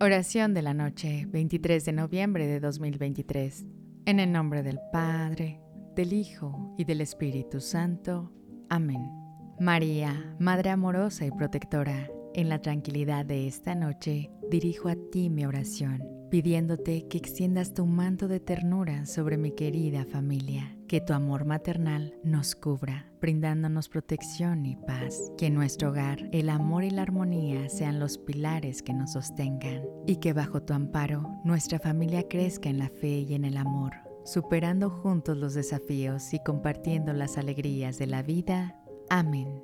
Oración de la noche, 23 de noviembre de 2023. En el nombre del Padre, del Hijo y del Espíritu Santo. Amén. María, Madre amorosa y protectora, en la tranquilidad de esta noche, dirijo a ti mi oración, pidiéndote que extiendas tu manto de ternura sobre mi querida familia que tu amor maternal nos cubra, brindándonos protección y paz. Que en nuestro hogar el amor y la armonía sean los pilares que nos sostengan. Y que bajo tu amparo nuestra familia crezca en la fe y en el amor, superando juntos los desafíos y compartiendo las alegrías de la vida. Amén.